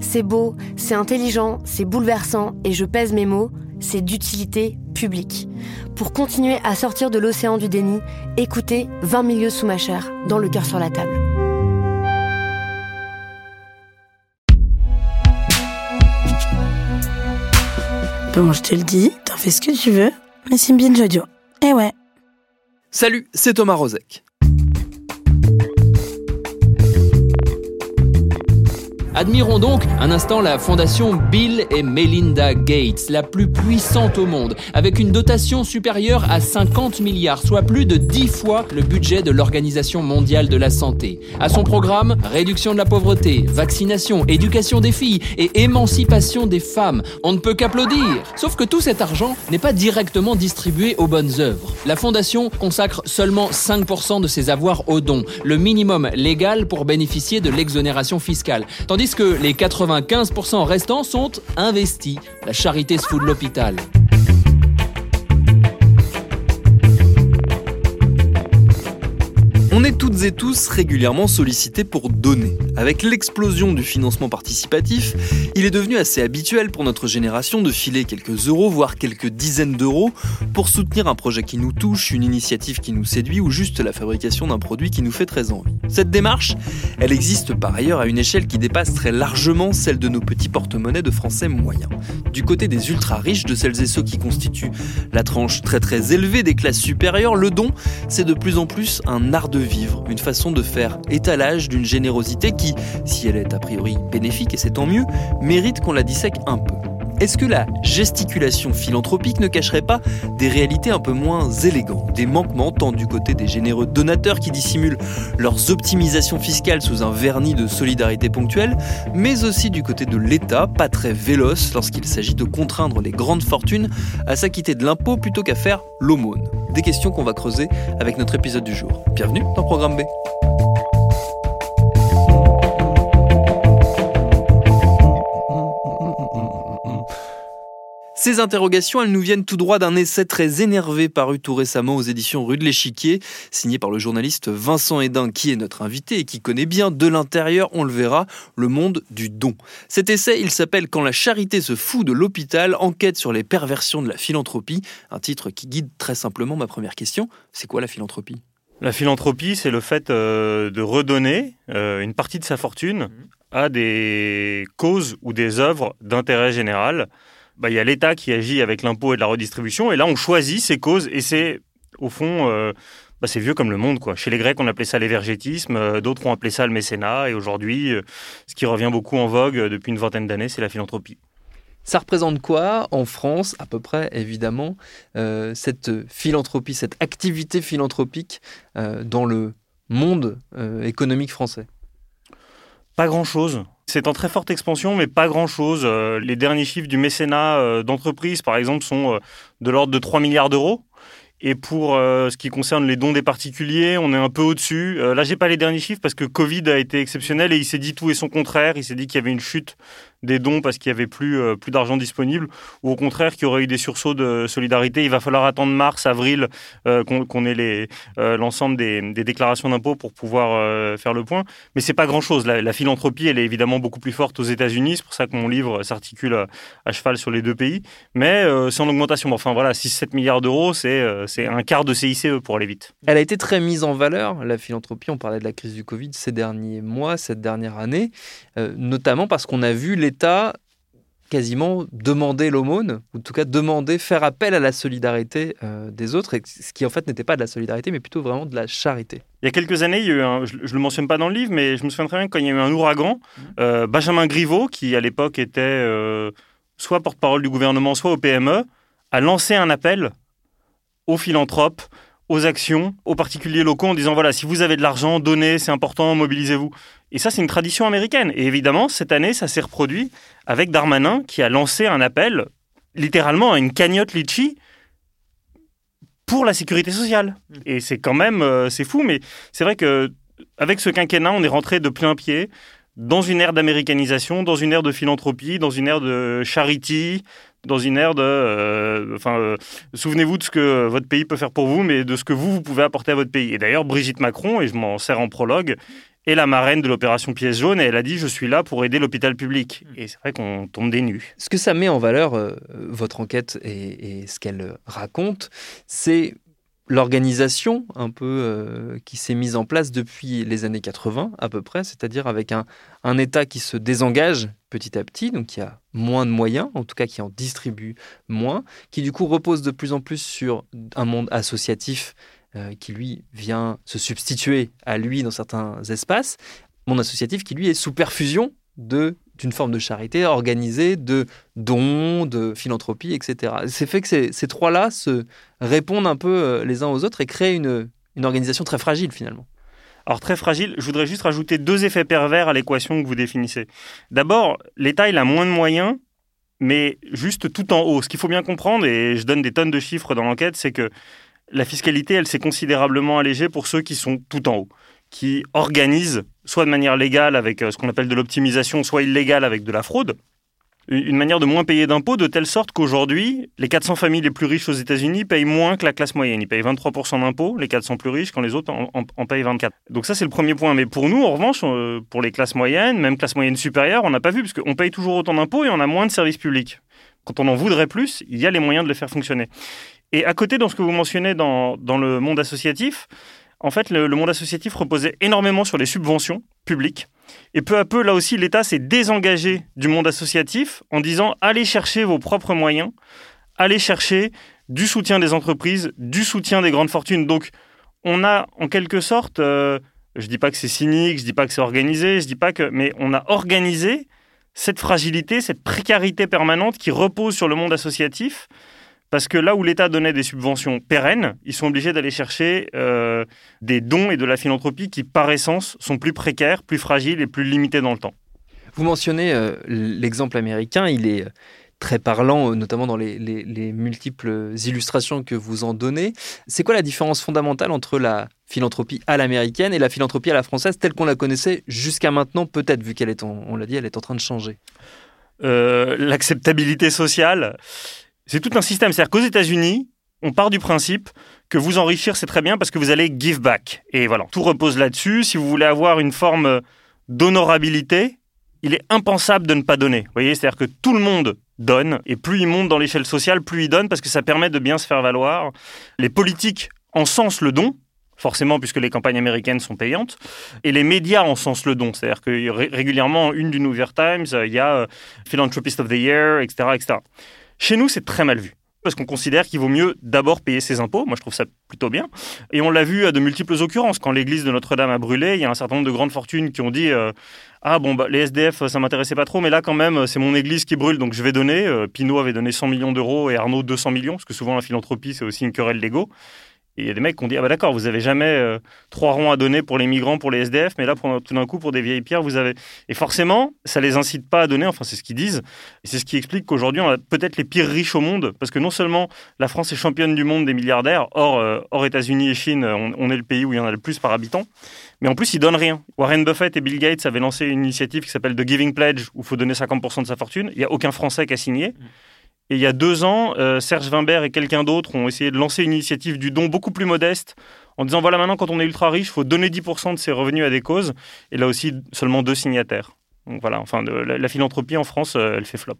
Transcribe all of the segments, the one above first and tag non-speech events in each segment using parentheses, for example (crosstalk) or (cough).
C'est beau, c'est intelligent, c'est bouleversant, et je pèse mes mots, c'est d'utilité publique. Pour continuer à sortir de l'océan du déni, écoutez 20 milieux sous ma chair, dans le cœur sur la table. Bon, je te le dis, t'en fais ce que tu veux, mais c'est bien Jodio. Eh ouais. Salut, c'est Thomas Rozek. Admirons donc un instant la fondation Bill et Melinda Gates, la plus puissante au monde, avec une dotation supérieure à 50 milliards, soit plus de 10 fois le budget de l'Organisation mondiale de la santé. À son programme, réduction de la pauvreté, vaccination, éducation des filles et émancipation des femmes. On ne peut qu'applaudir. Sauf que tout cet argent n'est pas directement distribué aux bonnes œuvres. La fondation consacre seulement 5% de ses avoirs aux dons, le minimum légal pour bénéficier de l'exonération fiscale. Tandis que les 95% restants sont investis. La charité se fout de l'hôpital. On est toutes et tous régulièrement sollicités pour donner. Avec l'explosion du financement participatif, il est devenu assez habituel pour notre génération de filer quelques euros, voire quelques dizaines d'euros, pour soutenir un projet qui nous touche, une initiative qui nous séduit ou juste la fabrication d'un produit qui nous fait très envie. Cette démarche, elle existe par ailleurs à une échelle qui dépasse très largement celle de nos petits porte-monnaies de Français moyens. Du côté des ultra-riches, de celles et ceux qui constituent la tranche très très élevée des classes supérieures, le don, c'est de plus en plus un art de une façon de faire étalage d'une générosité qui, si elle est a priori bénéfique, et c'est tant mieux, mérite qu'on la dissèque un peu. Est-ce que la gesticulation philanthropique ne cacherait pas des réalités un peu moins élégantes, des manquements tant du côté des généreux donateurs qui dissimulent leurs optimisations fiscales sous un vernis de solidarité ponctuelle, mais aussi du côté de l'État, pas très véloce lorsqu'il s'agit de contraindre les grandes fortunes à s'acquitter de l'impôt plutôt qu'à faire l'aumône? Des questions qu'on va creuser avec notre épisode du jour. Bienvenue dans Programme B. Ces interrogations, elles nous viennent tout droit d'un essai très énervé paru tout récemment aux éditions Rue de l'Échiquier, signé par le journaliste Vincent Hédin, qui est notre invité et qui connaît bien de l'intérieur, on le verra, le monde du don. Cet essai, il s'appelle Quand la charité se fout de l'hôpital, enquête sur les perversions de la philanthropie, un titre qui guide très simplement ma première question. C'est quoi la philanthropie? La philanthropie, c'est le fait euh, de redonner euh, une partie de sa fortune à des causes ou des œuvres d'intérêt général bah, il y a l'État qui agit avec l'impôt et de la redistribution, et là on choisit ces causes, et c'est au fond, euh, bah, c'est vieux comme le monde. Quoi. Chez les Grecs, on appelait ça l'évergétisme, euh, d'autres ont appelé ça le mécénat, et aujourd'hui, euh, ce qui revient beaucoup en vogue depuis une vingtaine d'années, c'est la philanthropie. Ça représente quoi en France, à peu près, évidemment, cette philanthropie, cette activité philanthropique dans le monde économique français? Pas grand-chose. C'est en très forte expansion, mais pas grand-chose. Euh, les derniers chiffres du mécénat euh, d'entreprise, par exemple, sont euh, de l'ordre de 3 milliards d'euros. Et pour ce qui concerne les dons des particuliers, on est un peu au-dessus. là, j'ai pas les derniers chiffres parce que Covid a été exceptionnel et il s'est dit tout et son contraire. Il s'est dit qu'il y avait une chute des dons parce qu'il n'y avait plus, euh, plus d'argent disponible, ou au contraire qu'il y aurait eu des sursauts de solidarité. Il va falloir attendre mars, avril, euh, qu'on ait les, euh, l'ensemble des, déclarations d'impôts pour pouvoir faire le point. Mais c'est pas grand-chose. La, philanthropie, elle est évidemment beaucoup plus forte aux États-Unis. C'est pour ça que mon livre s'articule à, cheval sur les deux pays. Mais c'est en augmentation. Enfin voilà, 6-7 milliards d'euros, c'est un quart de CICE pour aller vite. Elle a été très mise en valeur, la philanthropie. On parlait de la crise du Covid ces derniers mois, cette dernière année, notamment parce qu'on a vu l'État quasiment demander l'aumône, ou en tout cas demander, faire appel à la solidarité euh, des autres, ce qui en fait n'était pas de la solidarité, mais plutôt vraiment de la charité. Il y a quelques années, je ne le mentionne pas dans le livre, mais je me souviens très bien quand il y a eu un ouragan, euh, Benjamin Griveaux, qui à l'époque était euh, soit porte-parole du gouvernement, soit au PME, a lancé un appel aux philanthropes, aux actions, aux particuliers locaux en disant voilà, si vous avez de l'argent, donnez, c'est important, mobilisez-vous. Et ça, c'est une tradition américaine. Et évidemment, cette année, ça s'est reproduit avec Darmanin qui a lancé un appel littéralement à une cagnotte litchi pour la sécurité sociale. Mmh. Et c'est quand même, euh, c'est fou, mais c'est vrai que avec ce quinquennat, on est rentré de plein pied dans une ère d'américanisation, dans une ère de philanthropie, dans une ère de charity, dans une ère de... Euh, enfin, euh, souvenez-vous de ce que votre pays peut faire pour vous, mais de ce que vous, vous pouvez apporter à votre pays. Et d'ailleurs, Brigitte Macron, et je m'en sers en prologue, est la marraine de l'opération Pièce jaune, et elle a dit, je suis là pour aider l'hôpital public. Et c'est vrai qu'on tombe des nues. Ce que ça met en valeur, euh, votre enquête et, et ce qu'elle raconte, c'est l'organisation un peu euh, qui s'est mise en place depuis les années 80 à peu près, c'est-à-dire avec un, un, État qui se désengage petit à petit, donc qui a moins de moyens, en tout cas qui en distribue moins, qui du coup repose de plus en plus sur un monde associatif euh, qui lui vient se substituer à lui dans certains espaces, monde associatif qui lui est sous perfusion de d'une forme de charité organisée, de dons, de philanthropie, etc. C'est fait que ces, trois-là se répondent un peu euh, les uns aux autres et créent une organisation très fragile finalement. Alors très fragile, je voudrais juste rajouter deux effets pervers à l'équation que vous définissez. D'abord, l'État, il a moins de moyens, mais juste tout en haut. Ce qu'il faut bien comprendre, et je donne des tonnes de chiffres dans l'enquête, c'est que la fiscalité, elle s'est considérablement allégée pour ceux qui sont tout en haut qui organise, soit de manière légale avec euh, ce qu'on appelle de l'optimisation, soit illégale avec de la fraude, une manière de moins payer d'impôts de telle sorte qu'aujourd'hui, les 400 familles les plus riches aux États-Unis payent moins que la classe moyenne. Ils payent 23% d'impôts, les 400 plus riches, quand les autres en, payent 24. Donc ça, c'est le premier point. Mais pour nous, en revanche, euh, pour les classes moyennes, même classe moyenne supérieure, on n'a pas vu, parce qu'on paye toujours autant d'impôts et on a moins de services publics. Quand on en voudrait plus, il y a les moyens de les faire fonctionner. Et à côté, dans ce que vous mentionnez dans, dans le monde associatif, en fait, le, monde associatif reposait énormément sur les subventions publiques. Et peu à peu, là aussi, l'État s'est désengagé du monde associatif en disant allez chercher vos propres moyens, allez chercher du soutien des entreprises, du soutien des grandes fortunes. Donc, on a en quelque sorte, euh, je dis pas que c'est cynique, je dis pas que c'est organisé, je dis pas que, mais on a organisé cette fragilité, cette précarité permanente qui repose sur le monde associatif parce que là où l'État donnait des subventions pérennes, ils sont obligés d'aller chercher euh, des dons et de la philanthropie qui, par essence, sont plus précaires, plus fragiles et plus limités dans le temps. Vous mentionnez euh, l'exemple américain, il est euh, très parlant, notamment dans les, multiples illustrations que vous en donnez. C'est quoi la différence fondamentale entre la philanthropie à l'américaine et la philanthropie à la française telle qu'on la connaissait jusqu'à maintenant, peut-être, vu qu'elle est, on l'a dit, elle est en train de changer? L'acceptabilité sociale c'est tout un système. C'est-à-dire qu'aux États-Unis, on part du principe que vous enrichir, c'est très bien parce que vous allez give back. Et voilà, tout repose là-dessus. Si vous voulez avoir une forme d'honorabilité, il est impensable de ne pas donner. Vous voyez, c'est-à-dire que tout le monde donne, et plus il monte dans l'échelle sociale, plus il donne, parce que ça permet de bien se faire valoir. Les politiques encensent le don, forcément puisque les campagnes américaines sont payantes, et les médias encensent le don. C'est-à-dire que régulièrement, une du New York Times, il y a euh, Philanthropist of the Year, etc. etc. Chez nous, c'est très mal vu parce qu'on considère qu'il vaut mieux d'abord payer ses impôts. Moi, je trouve ça plutôt bien. Et on l'a vu à de multiples occurrences. Quand l'église de Notre-Dame a brûlé, il y a un certain nombre de grandes fortunes qui ont dit euh, Ah bon, bah, les SDF, ça m'intéressait pas trop, mais là, quand même, c'est mon église qui brûle, donc je vais donner. Euh, avait donné 100 millions d'euros et Arnaud 200 millions, parce que souvent, la philanthropie, c'est aussi une querelle d'ego. Et il y a des mecs qui ont dit Ah bah d'accord, vous avez jamais euh, trois ronds à donner pour les migrants, pour les SDF, mais là, pour, tout d'un coup, pour des vieilles pierres, vous avez. Et forcément, ça les incite pas à donner, enfin, c'est ce qu'ils disent. Et c'est ce qui explique qu'aujourd'hui, on a peut-être les pires riches au monde, parce que non seulement la France est championne du monde des milliardaires, hors, euh, hors États-Unis et Chine, on, est le pays où il y en a le plus par habitant, mais en plus, ils donnent rien. Warren Buffett et Bill Gates avaient lancé une initiative qui s'appelle The Giving Pledge, où il faut donner 50% de sa fortune. Il n'y a aucun Français qui a signé. Et il y a deux ans, euh, Serge Wimbert et quelqu'un d'autre ont essayé de lancer une initiative du don beaucoup plus modeste en disant voilà maintenant quand on est ultra riche, il faut donner 10% de ses revenus à des causes. Et là aussi, seulement deux signataires. Donc voilà, enfin, la, philanthropie en France, euh, elle fait flop.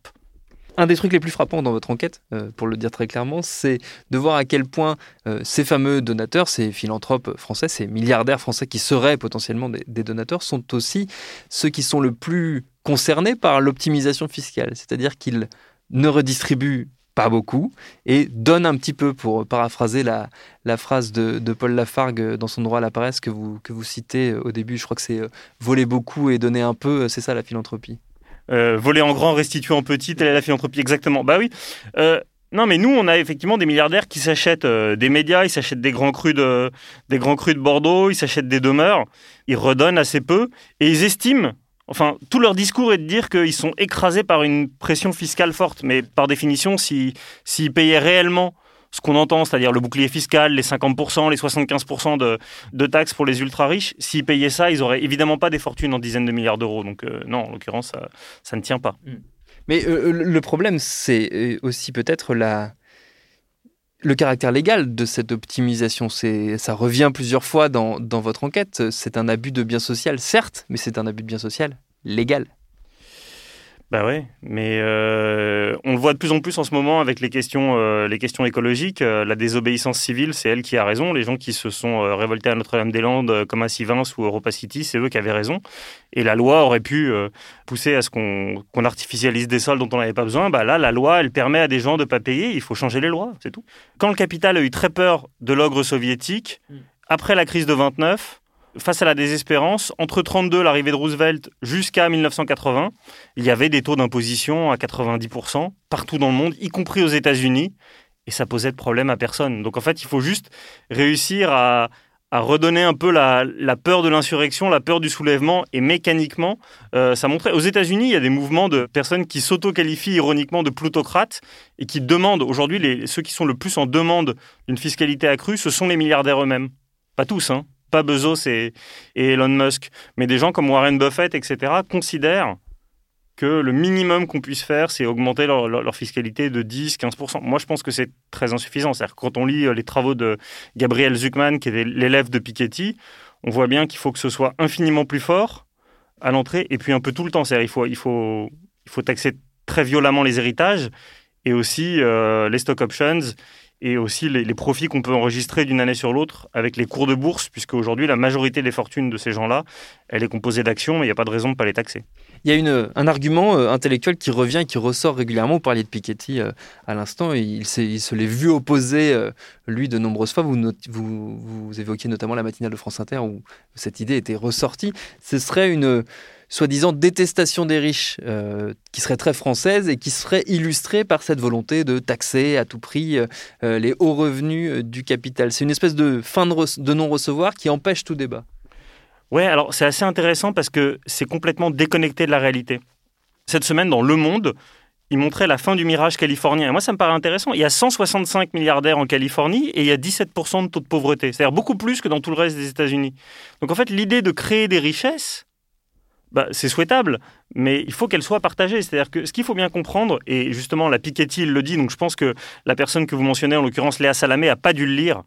Un des trucs les plus frappants dans votre enquête, euh, pour le dire très clairement, c'est de voir à quel point ces fameux donateurs, ces philanthropes français, ces milliardaires français qui seraient potentiellement des donateurs, sont aussi ceux qui sont le plus concernés par l'optimisation fiscale. C'est-à-dire qu'ils ne redistribuent pas beaucoup et donnent un petit peu, pour paraphraser la, la phrase de, de Paul Lafargue dans son droit à la paresse que vous, que vous citez au début. Je crois que c'est euh, voler beaucoup et donner un peu, c'est ça la philanthropie. Euh, voler en grand, restituer en petit, telle est la philanthropie, exactement. Bah oui. Euh, non, mais nous, on a effectivement des milliardaires qui s'achètent euh, des médias, ils s'achètent des grands crus de, des grands crus de Bordeaux, ils s'achètent des demeures, ils redonnent assez peu et ils estiment. Enfin, tout leur discours est de dire qu'ils sont écrasés par une pression fiscale forte. Mais par définition, s'ils payaient réellement ce qu'on entend, c'est-à-dire le bouclier fiscal, les 50%, les 75% de, de, taxes pour les ultra-riches, s'ils payaient ça, ils n'auraient évidemment pas des fortunes en dizaines de milliards d'euros. Donc euh, non, en l'occurrence, ça, ne tient pas. Mais euh, le problème, c'est aussi peut-être la... le caractère légal de cette optimisation. Ça revient plusieurs fois dans, dans votre enquête. C'est un abus de bien social, certes, mais c'est un abus de bien social légal. Bah ouais, mais euh, on le voit de plus en plus en ce moment avec les questions, euh, les questions écologiques. Euh, la désobéissance civile, c'est elle qui a raison. Les gens qui se sont révoltés à Notre-Dame-des-Landes, comme à Sivins ou Europa City, c'est eux qui avaient raison. Et la loi aurait pu pousser à ce qu'on qu'on artificialise des sols dont on n'avait pas besoin. Bah là, la loi, elle permet à des gens de pas payer. Il faut changer les lois, c'est tout. Quand le capital a eu très peur de l'ogre soviétique, après la crise de 29, face à la désespérance, entre 32, l'arrivée de Roosevelt, jusqu'à 1980, il y avait des taux d'imposition à 90% partout dans le monde, y compris aux États-Unis, et ça posait de problème à personne. Donc en fait, il faut juste réussir à, redonner un peu la, peur de l'insurrection, la peur du soulèvement, et mécaniquement, euh, ça montrait. Aux États-Unis, il y a des mouvements de personnes qui s'auto-qualifient ironiquement de plutocrates et qui demandent aujourd'hui, ceux qui sont le plus en demande d'une fiscalité accrue, ce sont les milliardaires eux-mêmes. Pas tous, hein pas Bezos et, Elon Musk, mais des gens comme Warren Buffett, etc., considèrent que le minimum qu'on puisse faire, c'est augmenter leur, fiscalité de 10-15%. Moi, je pense que c'est très insuffisant. C'est-à-dire quand on lit les travaux de Gabriel Zuckman, qui est l'élève de Piketty, on voit bien qu'il faut que ce soit infiniment plus fort à l'entrée, et puis un peu tout le temps. C'est-à-dire il faut, il, faut, il faut taxer très violemment les héritages, et aussi euh, les stock options, et aussi les, profits qu'on peut enregistrer d'une année sur l'autre avec les cours de bourse, puisque aujourd'hui la majorité des fortunes de ces gens-là, elle est composée d'actions, mais il n'y a pas de raison de ne pas les taxer. Il y a une, un argument euh, intellectuel qui revient, qui ressort régulièrement. Vous parliez de Piketty euh, à l'instant, il, il, se l'est vu opposer, euh, lui, de nombreuses fois. Vous, vous, vous évoquiez notamment la matinale de France Inter où cette idée était ressortie. Ce serait une soi-disant détestation des riches, euh, qui serait très française et qui serait illustrée par cette volonté de taxer à tout prix euh, les hauts revenus euh, du capital. C'est une espèce de fin de, de non-recevoir qui empêche tout débat. Ouais, alors c'est assez intéressant parce que c'est complètement déconnecté de la réalité. Cette semaine, dans Le Monde, il montrait la fin du mirage californien. Et moi, ça me paraît intéressant. Il y a 165 milliardaires en Californie et il y a 17% de taux de pauvreté. C'est-à-dire beaucoup plus que dans tout le reste des États-Unis. Donc en fait, l'idée de créer des richesses, bah, c'est souhaitable, mais il faut qu'elle soit partagée. C'est-à-dire que ce qu'il faut bien comprendre, et justement la Piketty le dit, donc je pense que la personne que vous mentionnez, en l'occurrence Léa Salamé, a pas dû le lire,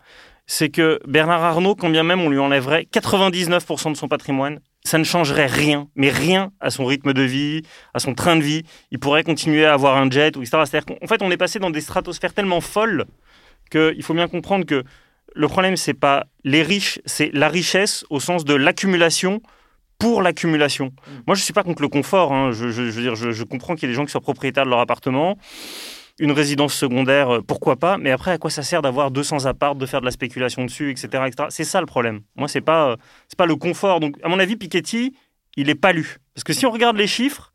c'est que Bernard Arnault, quand bien même on lui enlèverait 99% de son patrimoine, ça ne changerait rien, mais rien à son rythme de vie, à son train de vie. Il pourrait continuer à avoir un jet, etc. C'est-à-dire qu'en fait, on est passé dans des stratosphères tellement folles qu'il faut bien comprendre que le problème, c'est pas les riches, c'est la richesse au sens de l'accumulation pour l'accumulation. Mmh. Moi, je ne suis pas contre le confort. Hein. Je, je, je, veux dire, je, je comprends qu'il y ait des gens qui soient propriétaires de leur appartement. Une résidence secondaire, pourquoi pas Mais après, à quoi ça sert d'avoir 200 apparts, de faire de la spéculation dessus, etc. C'est ça le problème. Moi, c'est pas, c'est pas le confort. Donc, à mon avis, Piketty, il n'est pas lu. Parce que si on regarde les chiffres,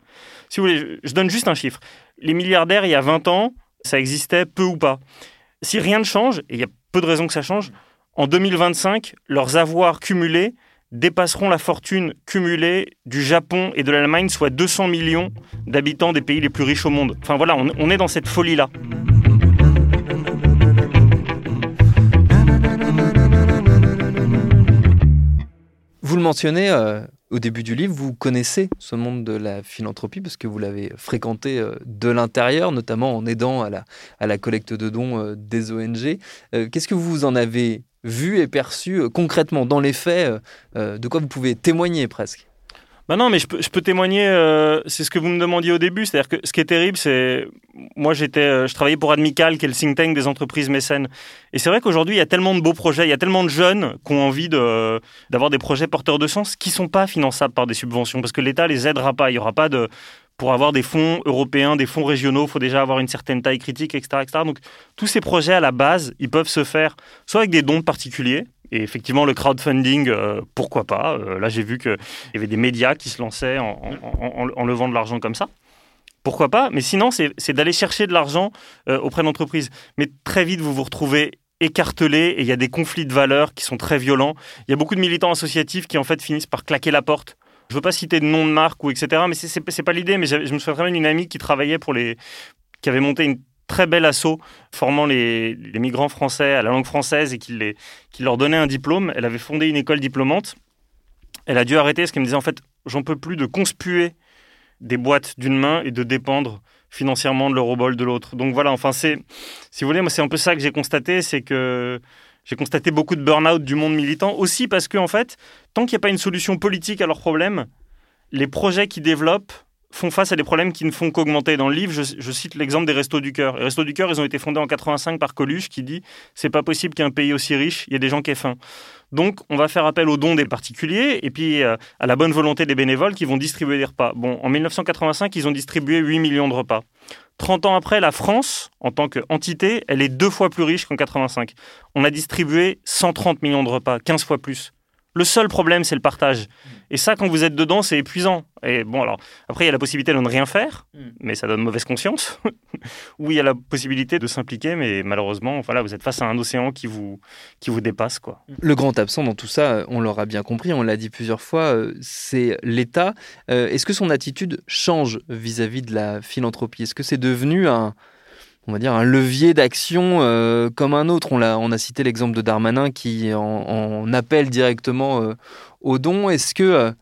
si vous voulez, je donne juste un chiffre. Les milliardaires, il y a 20 ans, ça existait peu ou pas. Si rien ne change, et il y a peu de raisons que ça change, en 2025, leurs avoirs cumulés dépasseront la fortune cumulée du Japon et de l'Allemagne, soit 200 millions d'habitants des pays les plus riches au monde. Enfin voilà, on, est dans cette folie-là. Vous le mentionnez euh, au début du livre, vous connaissez ce monde de la philanthropie parce que vous l'avez fréquenté euh, de l'intérieur, notamment en aidant à la, à la collecte de dons euh, des ONG. Qu'est-ce que vous en avez vu et perçu concrètement, dans les faits, de quoi vous pouvez témoigner presque Bah non, mais je peux, témoigner. euh, c'est ce que vous me demandiez au début. C'est-à-dire que ce qui est terrible, c'est moi j'étais, euh, je travaillais pour Admical, qui est le think tank des entreprises mécènes. Et c'est vrai qu'aujourd'hui il y a tellement de beaux projets, il y a tellement de jeunes qui ont envie de d'avoir des projets porteurs de sens qui sont pas finançables par des subventions parce que l'État les aidera pas. Il y aura pas de pour avoir des fonds européens, des fonds régionaux, il faut déjà avoir une certaine taille critique, etc., etc. Donc tous ces projets à la base, ils peuvent se faire soit avec des dons de particuliers, et effectivement, le crowdfunding, euh, pourquoi pas Euh, Là, j'ai vu qu'il y avait des médias qui se lançaient en, en- levant de l'argent comme ça. Pourquoi pas Mais sinon, c'est c'est d'aller chercher de l'argent euh, auprès d'entreprises. Mais très vite, vous vous retrouvez écartelé et il y a des conflits de valeurs qui sont très violents. Il y a beaucoup de militants associatifs qui, en fait, finissent par claquer la porte. Je veux pas citer de nom de marque ou etc. Mais c'est- c'est pas l'idée. Mais je me souviens d'une amie qui travaillait pour les... qui avait monté une très bel assaut formant les, les migrants français à la langue française et qui, les, leur donnait un diplôme. Elle avait fondé une école diplômante. Elle a dû arrêter parce qu'elle me disait en fait, j'en peux plus de conspuer des boîtes d'une main et de dépendre financièrement de l'eurobol de l'autre. Donc voilà, enfin c'est, si vous voulez, moi c'est un peu ça que j'ai constaté, c'est que j'ai constaté beaucoup de burn-out du monde militant aussi parce qu'en en fait, tant qu'il n'y a pas une solution politique à leurs problèmes, les projets qui développent font face à des problèmes qui ne font qu'augmenter. Dans le livre, je, je cite l'exemple des Restos du Cœur. Les Restos du Cœur, ils ont été fondés en 85 par Coluche qui dit c'est pas possible qu'un pays aussi riche, il y ait des gens qui aient faim. Donc, on va faire appel aux dons des particuliers et puis euh, à la bonne volonté des bénévoles qui vont distribuer des repas. Bon, en 1985, ils ont distribué 8 millions de repas. 30 ans après, la France, en tant qu'entité, elle est deux fois plus riche qu'en 85. On a distribué 130 millions de repas, 15 fois plus. Le seul problème, c'est le partage. Et ça, quand vous êtes dedans, c'est épuisant. Et bon, alors, après, il y a la possibilité de ne rien faire, mais ça donne mauvaise conscience. (laughs) Ou il y a la possibilité de s'impliquer, mais malheureusement, voilà, vous êtes face à un océan qui vous, qui vous dépasse, quoi. Le grand absent dans tout ça, on l'aura bien compris, on l'a dit plusieurs fois, euh, c'est l'État. Euh, Est-ce que son attitude change vis-à-vis de la philanthropie? Est-ce que c'est devenu un, on va dire, un levier d'action euh, comme un autre on, a, cité l'exemple de Darmanin qui en, en appelle directement euh, aux dons. Est-ce que euh,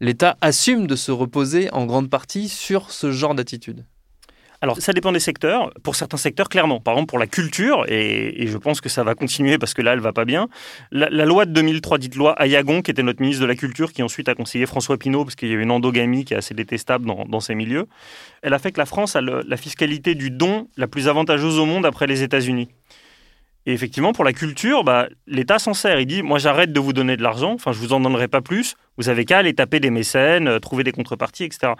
l'État assume de se reposer en grande partie sur ce genre d'attitude? Alors, ça dépend des secteurs. Pour certains secteurs, clairement. Par exemple, pour la culture, et, je pense que ça va continuer parce que là, elle va pas bien. La, loi de 2003, dite loi Ayagon, qui était notre ministre de la Culture, qui ensuite a conseillé François Pinault, parce qu'il y a une endogamie qui est assez détestable dans, ces milieux, elle a fait que la France a la fiscalité du don la plus avantageuse au monde après les États-Unis. Et effectivement, pour la culture, bah, l'État s'en sert. Il dit Moi, j'arrête de vous donner de l'argent, enfin, je vous en donnerai pas plus. Vous avez qu'à aller taper des mécènes, euh, trouver des contreparties, etc.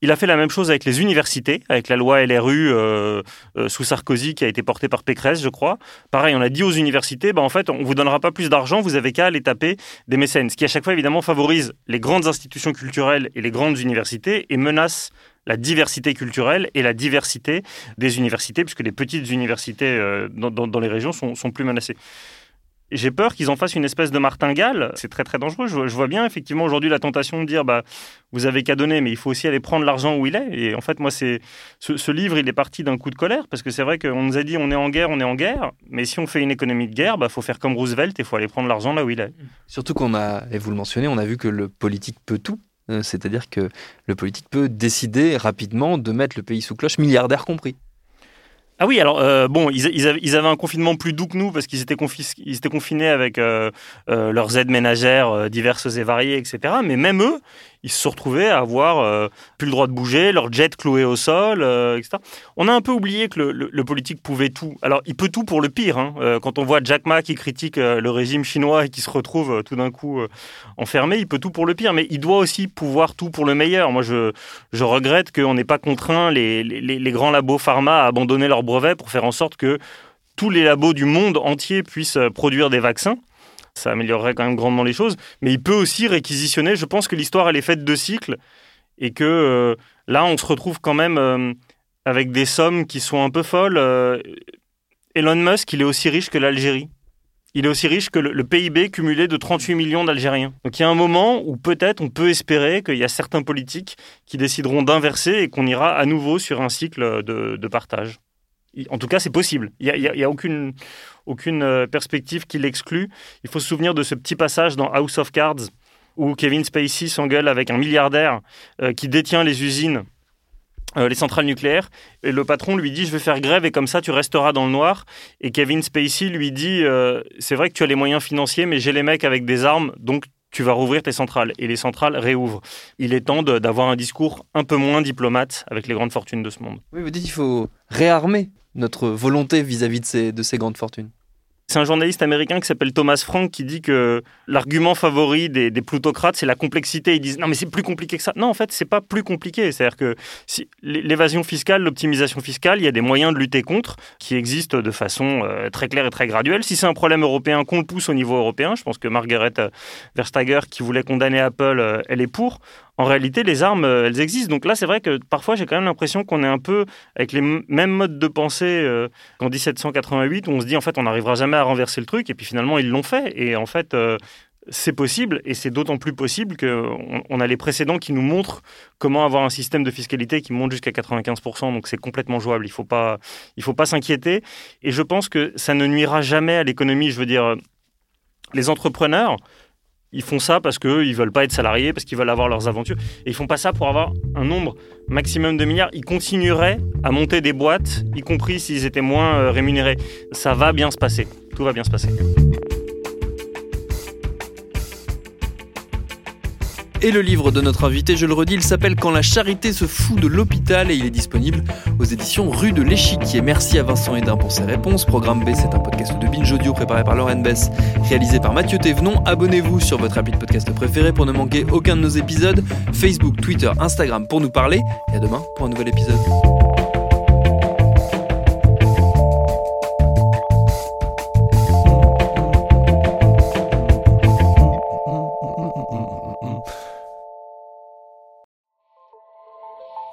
Il a fait la même chose avec les universités, avec la loi LRU euh, euh, sous Sarkozy qui a été portée par Pécresse, je crois. Pareil, on a dit aux universités bah, En fait, on vous donnera pas plus d'argent, vous avez qu'à aller taper des mécènes. Ce qui, à chaque fois, évidemment, favorise les grandes institutions culturelles et les grandes universités et menace la diversité culturelle et la diversité des universités, puisque les petites universités euh, dans, les régions sont, plus menacées. J'ai peur qu'ils en fassent une espèce de martingale. C'est très très dangereux. Je, je vois bien effectivement aujourd'hui la tentation de dire bah vous avez qu'à donner, mais il faut aussi aller prendre l'argent où il est. Et en fait, moi, c'est ce, ce livre, il est parti d'un coup de colère parce que c'est vrai qu'on nous a dit on est en guerre, on est en guerre, mais si on fait une économie de guerre, bah faut faire comme Roosevelt et faut aller prendre l'argent là où il est. Surtout qu'on a, et vous le mentionnez, on a vu que le politique peut tout. Euh, C'est-à-dire que le politique peut décider rapidement de mettre le pays sous cloche, milliardaire compris. Ah oui, alors euh, bon, ils, avaient, un confinement plus doux que nous parce qu'ils étaient, confinés avec euh, leurs aides ménagères diverses et variées, etc. Mais même eux, ils se sont retrouvés à avoir euh, plus le droit de bouger, leur jet cloué au sol, euh, etc. On a un peu oublié que le, politique pouvait tout. Alors, il peut tout pour le pire. hein. Euh, quand on voit Jack Ma qui critique le régime chinois et qui se retrouve tout d'un coup enfermé, il peut tout pour le pire. Mais il doit aussi pouvoir tout pour le meilleur. Moi, je, regrette qu'on n'ait pas contraint les, grands labos pharma à abandonner leurs brevets pour faire en sorte que tous les labos du monde entier puissent produire des vaccins. Ça améliorerait quand même grandement les choses. Mais il peut aussi réquisitionner. Je pense que l'histoire, elle est faite de cycles et que euh, là, on se retrouve quand même euh, avec des sommes qui sont un peu folles. Euh, Elon Musk, il est aussi riche que l'Algérie. Il est aussi riche que le, PIB cumulé de 38 millions d'Algériens. Donc il y a un moment où peut-être on peut espérer qu'il y a certains politiques qui décideront d'inverser et qu'on ira à nouveau sur un cycle de, partage. En tout cas, c'est possible. Il n'y a aucune, aucune euh, perspective qui l'exclut. Il faut se souvenir de ce petit passage dans House of Cards où Kevin Spacey s'engueule avec un milliardaire euh, qui détient les usines, euh, les centrales nucléaires. Et le patron lui dit Je vais faire grève et comme ça tu resteras dans le noir. Et Kevin Spacey lui dit C'est vrai que tu as les moyens financiers, mais j'ai les mecs avec des armes, donc tu vas rouvrir tes centrales. Et les centrales réouvrent. Il est temps d'avoir un discours un peu moins diplomate avec les grandes fortunes de ce monde. Oui, vous dites qu'il faut réarmer notre volonté vis-à-vis de ces, de ces grandes fortunes. C'est un journaliste américain qui s'appelle Thomas Frank qui dit que l'argument favori des, plutocrates, c'est la complexité. Ils disent non, mais c'est plus compliqué que ça. Non, en fait, c'est pas plus compliqué. C'est-à-dire que si, l'évasion fiscale, l'optimisation fiscale, il y a des moyens de lutter contre qui existent de façon euh, très claire et très graduelle. Si c'est un problème européen, qu'on le pousse au niveau européen, je pense que Margaret Verstager, qui voulait condamner Apple, euh, elle est pour en réalité, les armes, euh, elles existent. Donc là, c'est vrai que parfois, j'ai quand même l'impression qu'on est un peu avec les mêmes modes de pensée euh, qu'en 1788, où on se dit, en fait, on n'arrivera jamais à renverser le truc. Et puis finalement, ils l'ont fait. Et en fait, euh, c'est possible. Et c'est d'autant plus possible qu'on on a les précédents qui nous montrent comment avoir un système de fiscalité qui monte jusqu'à 95%. Donc c'est complètement jouable. Il ne faut pas, il faut pas s'inquiéter. Et je pense que ça ne nuira jamais à l'économie. Je veux dire, les entrepreneurs, ils font ça parce qu'ils ne veulent pas être salariés, parce qu'ils veulent avoir leurs aventures. Et ils font pas ça pour avoir un nombre maximum de milliards. Ils continueraient à monter des boîtes, y compris s'ils étaient moins euh, rémunérés. Ça va bien se passer. Tout va bien se passer. Et le livre de notre invité, je le redis, il s'appelle Quand la charité se fout de l'hôpital et il est disponible aux éditions Rue de l'Échiquier. Merci à Vincent Hédin pour ses réponses. Programme B, c'est un podcast de Binge Audio préparé par Lauren Bess, réalisé par Mathieu Thévenon. Abonnez-vous sur votre appli de podcast préféré pour ne manquer aucun de nos épisodes. Facebook, Twitter, Instagram pour nous parler. Et à demain pour un nouvel épisode.